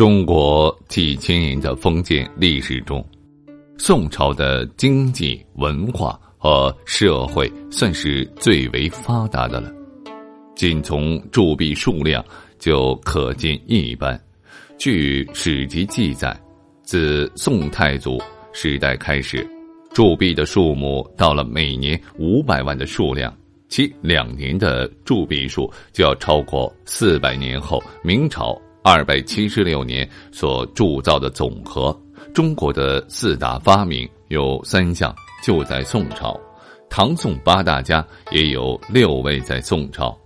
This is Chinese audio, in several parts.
中国几千年的封建历史中，宋朝的经济、文化和社会算是最为发达的了。仅从铸币数量就可见一斑。据史籍记载，自宋太祖时代开始，铸币的数目到了每年五百万的数量，其两年的铸币数就要超过四百年后明朝。二百七十六年所铸造的总和，中国的四大发明有三项就在宋朝，唐宋八大家也有六位在宋朝。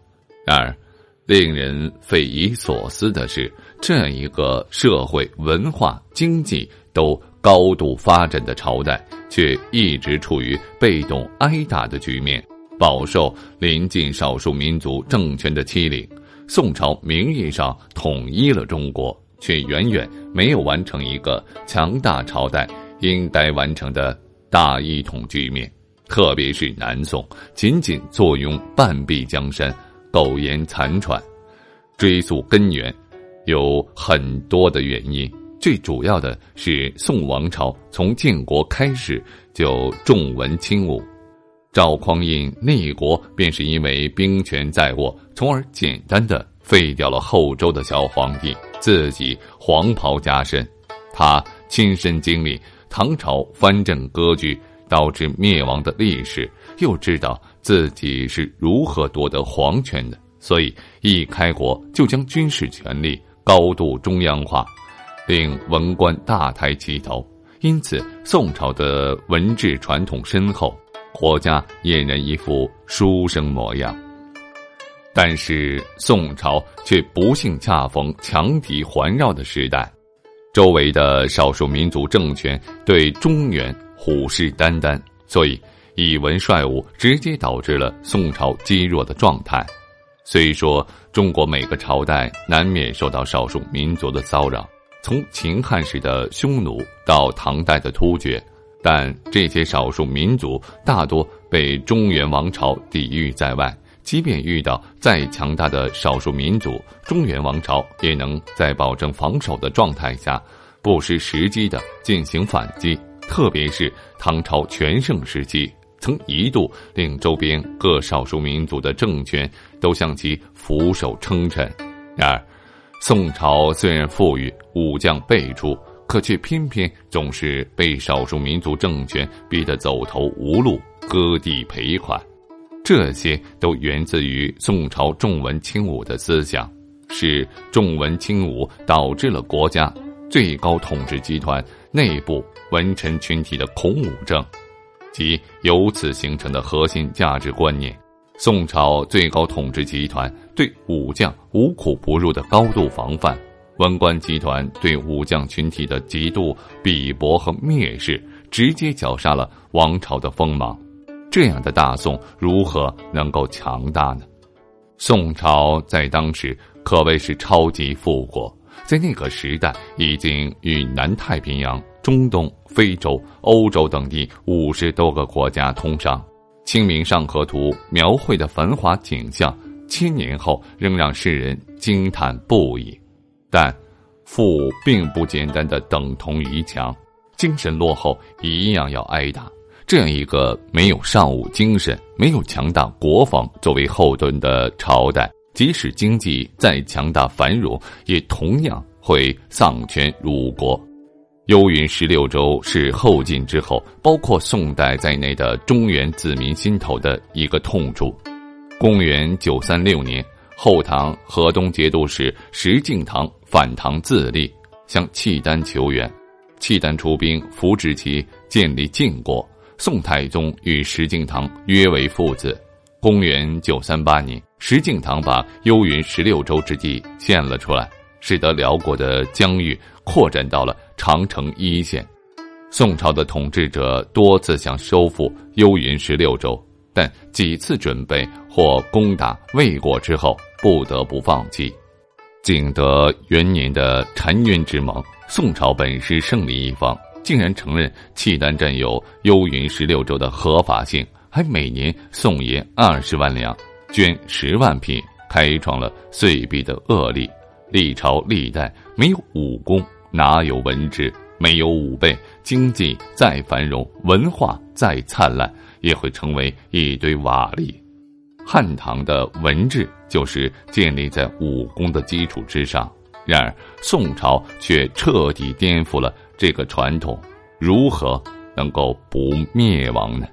然而，令人匪夷所思的是，这样一个社会、文化、经济都高度发展的朝代，却一直处于被动挨打的局面，饱受临近少数民族政权的欺凌。宋朝名义上统一了中国，却远远没有完成一个强大朝代应该完成的大一统局面。特别是南宋，仅仅坐拥半壁江山，苟延残喘。追溯根源，有很多的原因。最主要的是宋王朝从建国开始就重文轻武。赵匡胤立国便是因为兵权在握，从而简单的废掉了后周的小皇帝，自己黄袍加身。他亲身经历唐朝藩镇割据导致灭亡的历史，又知道自己是如何夺得皇权的，所以一开国就将军事权力高度中央化，令文官大抬起头。因此，宋朝的文治传统深厚。国家俨然一副书生模样，但是宋朝却不幸恰逢强敌环绕的时代，周围的少数民族政权对中原虎视眈眈，所以以文率武，直接导致了宋朝积弱的状态。虽说中国每个朝代难免受到少数民族的骚扰，从秦汉时的匈奴到唐代的突厥。但这些少数民族大多被中原王朝抵御在外，即便遇到再强大的少数民族，中原王朝也能在保证防守的状态下，不失时机的进行反击。特别是唐朝全盛时期，曾一度令周边各少数民族的政权都向其俯首称臣。然而，宋朝虽然富裕，武将辈出。可却偏偏总是被少数民族政权逼得走投无路，割地赔款，这些都源自于宋朝重文轻武的思想，是重文轻武导致了国家最高统治集团内部文臣群体的孔武症，即由此形成的核心价值观念。宋朝最高统治集团对武将无苦不入的高度防范。文官集团对武将群体的极度鄙薄和蔑视，直接绞杀了王朝的锋芒。这样的大宋如何能够强大呢？宋朝在当时可谓是超级富国，在那个时代已经与南太平洋、中东、非洲、欧洲等地五十多个国家通商。《清明上河图》描绘的繁华景象，千年后仍让世人惊叹不已。但，富并不简单的等同于强，精神落后一样要挨打。这样一个没有尚武精神、没有强大国防作为后盾的朝代，即使经济再强大繁荣，也同样会丧权辱国。幽云十六州是后晋之后，包括宋代在内的中原子民心头的一个痛处。公元九三六年，后唐河东节度使石敬瑭反唐自立，向契丹求援。契丹出兵扶植其建立晋国。宋太宗与石敬瑭约为父子。公元九三八年，石敬瑭把幽云十六州之地献了出来，使得辽国的疆域扩展到了长城一线。宋朝的统治者多次想收复幽云十六州，但几次准备或攻打魏国之后，不得不放弃。景德元年的澶渊之盟，宋朝本是胜利一方。竟然承认契丹占有幽云十六州的合法性，还每年送银二十万两，捐十万匹，开创了岁币的恶例。历朝历代没有武功，哪有文治？没有武备，经济再繁荣，文化再灿烂，也会成为一堆瓦砾。汉唐的文治就是建立在武功的基础之上，然而宋朝却彻底颠覆了。这个传统如何能够不灭亡呢？